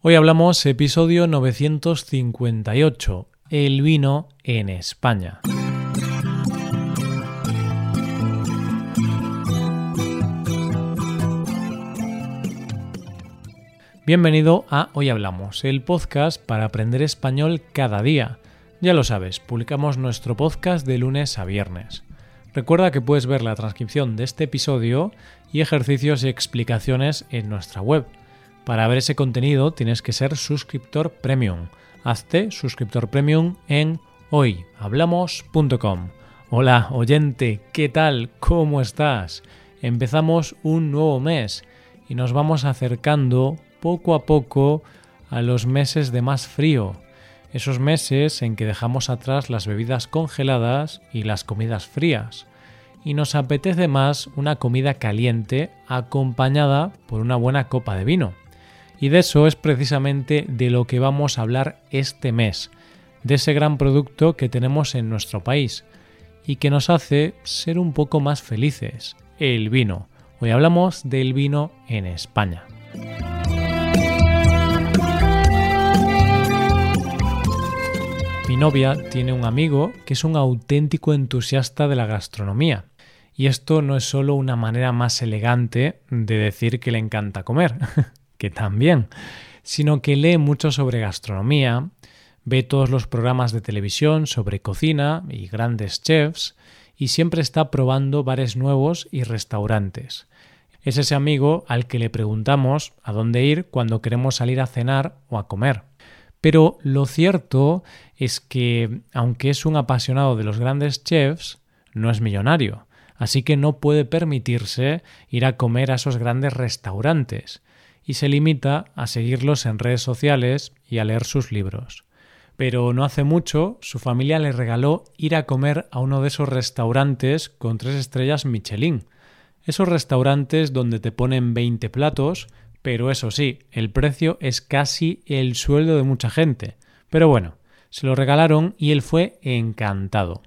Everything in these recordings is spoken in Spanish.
Hoy hablamos episodio 958, el vino en España. Bienvenido a Hoy Hablamos, el podcast para aprender español cada día. Ya lo sabes, publicamos nuestro podcast de lunes a viernes. Recuerda que puedes ver la transcripción de este episodio y ejercicios y explicaciones en nuestra web para ver ese contenido tienes que ser suscriptor premium. Hazte suscriptor premium en hoyhablamos.com. Hola, oyente, ¿qué tal? ¿Cómo estás? Empezamos un nuevo mes y nos vamos acercando poco a poco a los meses de más frío, esos meses en que dejamos atrás las bebidas congeladas y las comidas frías, y nos apetece más una comida caliente acompañada por una buena copa de vino. Y de eso es precisamente de lo que vamos a hablar este mes, de ese gran producto que tenemos en nuestro país y que nos hace ser un poco más felices, el vino. Hoy hablamos del vino en España. Mi novia tiene un amigo que es un auténtico entusiasta de la gastronomía. Y esto no es solo una manera más elegante de decir que le encanta comer. que también, sino que lee mucho sobre gastronomía, ve todos los programas de televisión sobre cocina y grandes chefs, y siempre está probando bares nuevos y restaurantes. Es ese amigo al que le preguntamos a dónde ir cuando queremos salir a cenar o a comer. Pero lo cierto es que, aunque es un apasionado de los grandes chefs, no es millonario, así que no puede permitirse ir a comer a esos grandes restaurantes, y se limita a seguirlos en redes sociales y a leer sus libros. Pero no hace mucho su familia le regaló ir a comer a uno de esos restaurantes con tres estrellas Michelin. Esos restaurantes donde te ponen 20 platos, pero eso sí, el precio es casi el sueldo de mucha gente. Pero bueno, se lo regalaron y él fue encantado.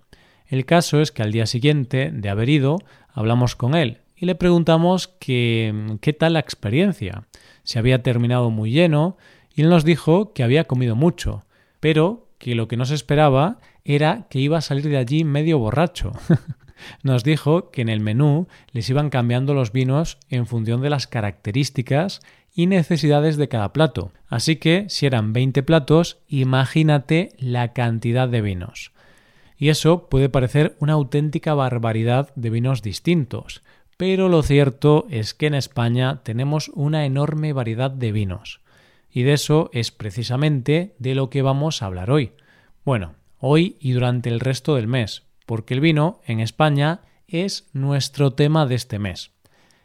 El caso es que al día siguiente de haber ido, hablamos con él y le preguntamos que, qué tal la experiencia se había terminado muy lleno y él nos dijo que había comido mucho, pero que lo que no se esperaba era que iba a salir de allí medio borracho. nos dijo que en el menú les iban cambiando los vinos en función de las características y necesidades de cada plato. Así que si eran 20 platos, imagínate la cantidad de vinos. Y eso puede parecer una auténtica barbaridad de vinos distintos, pero lo cierto es que en España tenemos una enorme variedad de vinos. Y de eso es precisamente de lo que vamos a hablar hoy. Bueno, hoy y durante el resto del mes, porque el vino en España es nuestro tema de este mes.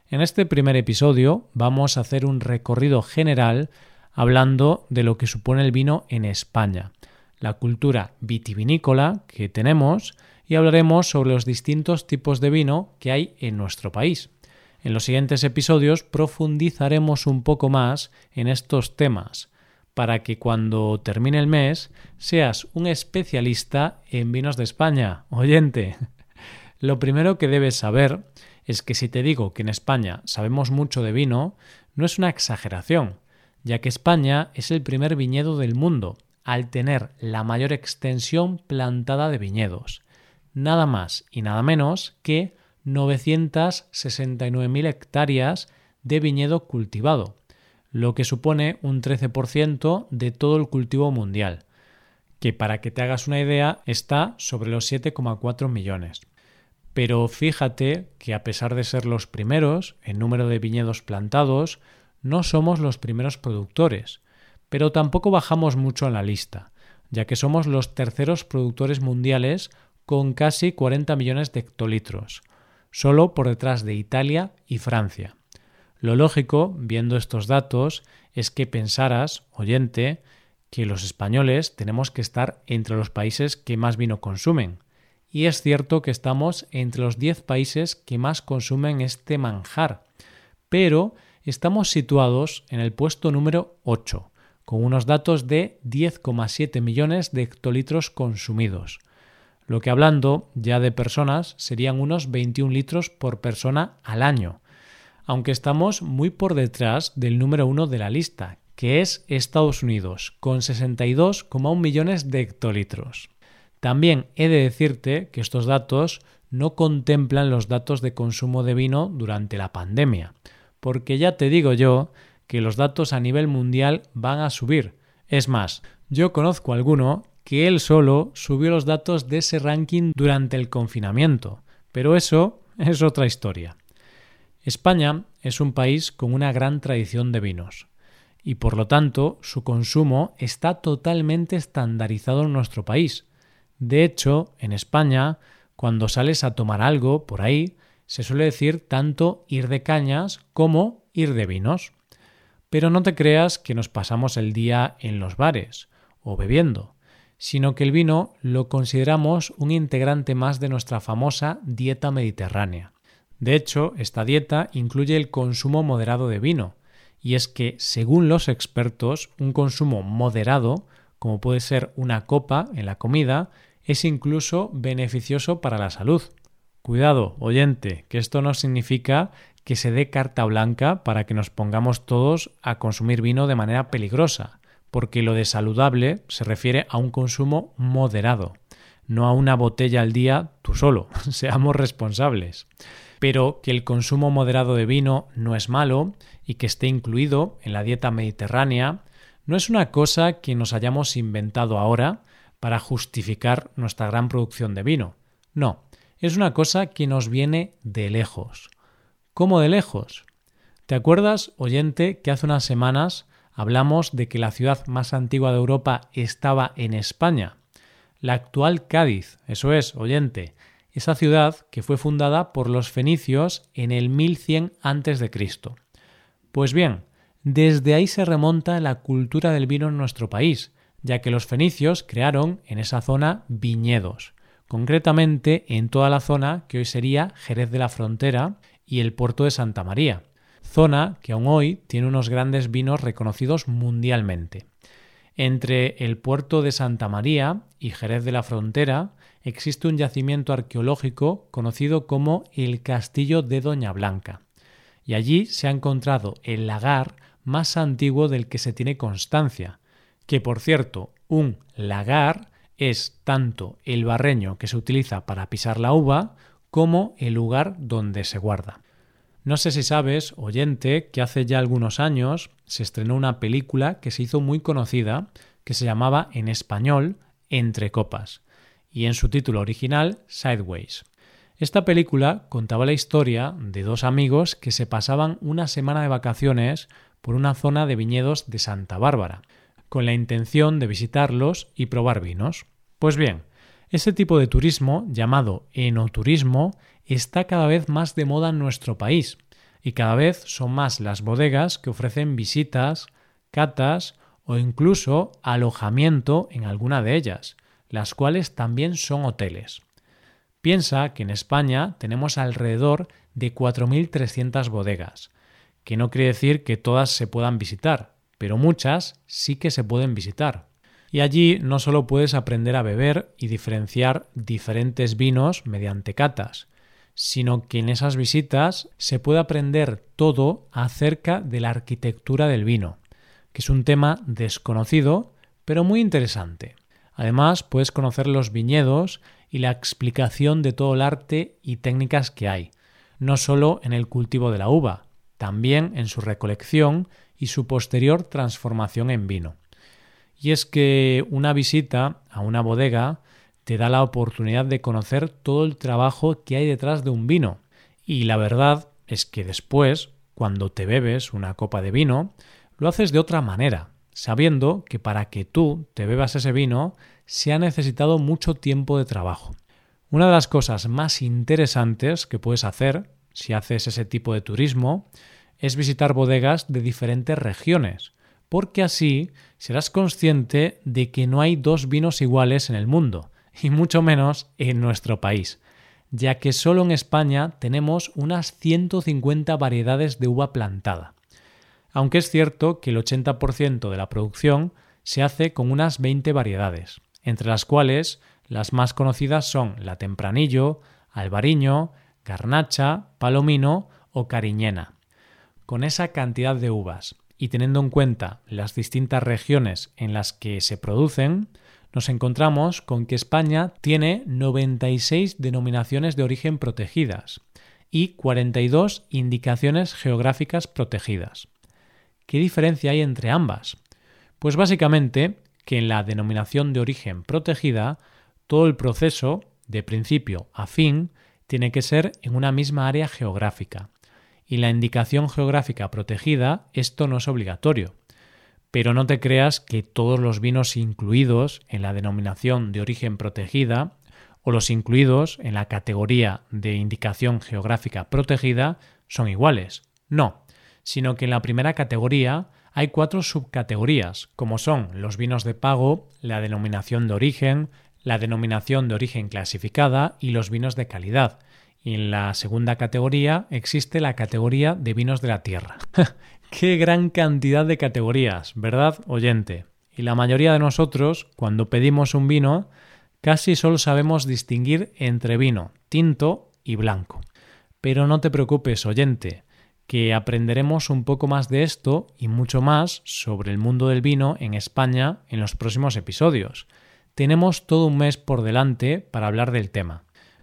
En este primer episodio vamos a hacer un recorrido general hablando de lo que supone el vino en España, la cultura vitivinícola que tenemos y hablaremos sobre los distintos tipos de vino que hay en nuestro país. En los siguientes episodios profundizaremos un poco más en estos temas para que cuando termine el mes seas un especialista en vinos de España. Oyente, lo primero que debes saber es que si te digo que en España sabemos mucho de vino, no es una exageración, ya que España es el primer viñedo del mundo, al tener la mayor extensión plantada de viñedos nada más y nada menos que 969.000 hectáreas de viñedo cultivado, lo que supone un 13% de todo el cultivo mundial, que para que te hagas una idea está sobre los 7,4 millones. Pero fíjate que a pesar de ser los primeros en número de viñedos plantados, no somos los primeros productores, pero tampoco bajamos mucho en la lista, ya que somos los terceros productores mundiales con casi 40 millones de hectolitros, solo por detrás de Italia y Francia. Lo lógico, viendo estos datos, es que pensaras, oyente, que los españoles tenemos que estar entre los países que más vino consumen. Y es cierto que estamos entre los 10 países que más consumen este manjar, pero estamos situados en el puesto número 8, con unos datos de 10,7 millones de hectolitros consumidos lo que hablando ya de personas serían unos 21 litros por persona al año, aunque estamos muy por detrás del número uno de la lista, que es Estados Unidos, con 62,1 millones de hectolitros. También he de decirte que estos datos no contemplan los datos de consumo de vino durante la pandemia, porque ya te digo yo que los datos a nivel mundial van a subir. Es más, yo conozco alguno que él solo subió los datos de ese ranking durante el confinamiento, pero eso es otra historia. España es un país con una gran tradición de vinos y por lo tanto su consumo está totalmente estandarizado en nuestro país. De hecho, en España, cuando sales a tomar algo por ahí, se suele decir tanto ir de cañas como ir de vinos. Pero no te creas que nos pasamos el día en los bares o bebiendo, sino que el vino lo consideramos un integrante más de nuestra famosa dieta mediterránea. De hecho, esta dieta incluye el consumo moderado de vino, y es que, según los expertos, un consumo moderado, como puede ser una copa en la comida, es incluso beneficioso para la salud. Cuidado, oyente, que esto no significa que se dé carta blanca para que nos pongamos todos a consumir vino de manera peligrosa, porque lo de saludable se refiere a un consumo moderado, no a una botella al día tú solo, seamos responsables. Pero que el consumo moderado de vino no es malo y que esté incluido en la dieta mediterránea no es una cosa que nos hayamos inventado ahora, para justificar nuestra gran producción de vino. No, es una cosa que nos viene de lejos. ¿Cómo de lejos? ¿Te acuerdas, oyente, que hace unas semanas hablamos de que la ciudad más antigua de Europa estaba en España? La actual Cádiz, eso es, oyente, esa ciudad que fue fundada por los fenicios en el 1100 a.C. Pues bien, desde ahí se remonta la cultura del vino en nuestro país, ya que los fenicios crearon en esa zona viñedos, concretamente en toda la zona que hoy sería Jerez de la Frontera y el puerto de Santa María, zona que aún hoy tiene unos grandes vinos reconocidos mundialmente. Entre el puerto de Santa María y Jerez de la Frontera existe un yacimiento arqueológico conocido como el Castillo de Doña Blanca, y allí se ha encontrado el lagar más antiguo del que se tiene constancia, que por cierto, un lagar es tanto el barreño que se utiliza para pisar la uva como el lugar donde se guarda. No sé si sabes, oyente, que hace ya algunos años se estrenó una película que se hizo muy conocida, que se llamaba en español Entre Copas, y en su título original Sideways. Esta película contaba la historia de dos amigos que se pasaban una semana de vacaciones por una zona de viñedos de Santa Bárbara, con la intención de visitarlos y probar vinos. Pues bien, ese tipo de turismo, llamado enoturismo, está cada vez más de moda en nuestro país y cada vez son más las bodegas que ofrecen visitas, catas o incluso alojamiento en alguna de ellas, las cuales también son hoteles. Piensa que en España tenemos alrededor de 4.300 bodegas, que no quiere decir que todas se puedan visitar, pero muchas sí que se pueden visitar. Y allí no solo puedes aprender a beber y diferenciar diferentes vinos mediante catas, sino que en esas visitas se puede aprender todo acerca de la arquitectura del vino, que es un tema desconocido, pero muy interesante. Además, puedes conocer los viñedos y la explicación de todo el arte y técnicas que hay, no solo en el cultivo de la uva, también en su recolección y su posterior transformación en vino. Y es que una visita a una bodega te da la oportunidad de conocer todo el trabajo que hay detrás de un vino. Y la verdad es que después, cuando te bebes una copa de vino, lo haces de otra manera, sabiendo que para que tú te bebas ese vino se ha necesitado mucho tiempo de trabajo. Una de las cosas más interesantes que puedes hacer si haces ese tipo de turismo es visitar bodegas de diferentes regiones, porque así serás consciente de que no hay dos vinos iguales en el mundo, y mucho menos en nuestro país, ya que solo en España tenemos unas 150 variedades de uva plantada. Aunque es cierto que el 80% de la producción se hace con unas 20 variedades, entre las cuales las más conocidas son la Tempranillo, Albariño, Garnacha, Palomino o Cariñena con esa cantidad de uvas y teniendo en cuenta las distintas regiones en las que se producen, nos encontramos con que España tiene 96 denominaciones de origen protegidas y 42 indicaciones geográficas protegidas. ¿Qué diferencia hay entre ambas? Pues básicamente que en la denominación de origen protegida, todo el proceso, de principio a fin, tiene que ser en una misma área geográfica. Y la indicación geográfica protegida, esto no es obligatorio. Pero no te creas que todos los vinos incluidos en la denominación de origen protegida o los incluidos en la categoría de indicación geográfica protegida son iguales. No, sino que en la primera categoría hay cuatro subcategorías, como son los vinos de pago, la denominación de origen, la denominación de origen clasificada y los vinos de calidad. Y en la segunda categoría existe la categoría de vinos de la tierra. ¡Qué gran cantidad de categorías, ¿verdad, oyente? Y la mayoría de nosotros, cuando pedimos un vino, casi solo sabemos distinguir entre vino tinto y blanco. Pero no te preocupes, oyente, que aprenderemos un poco más de esto y mucho más sobre el mundo del vino en España en los próximos episodios. Tenemos todo un mes por delante para hablar del tema.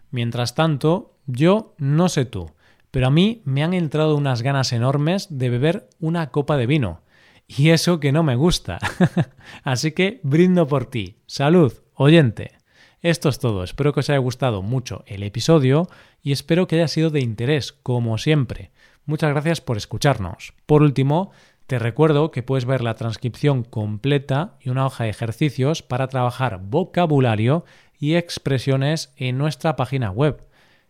Mientras tanto, yo no sé tú, pero a mí me han entrado unas ganas enormes de beber una copa de vino. Y eso que no me gusta. Así que brindo por ti. Salud, oyente. Esto es todo. Espero que os haya gustado mucho el episodio y espero que haya sido de interés, como siempre. Muchas gracias por escucharnos. Por último, te recuerdo que puedes ver la transcripción completa y una hoja de ejercicios para trabajar vocabulario y expresiones en nuestra página web.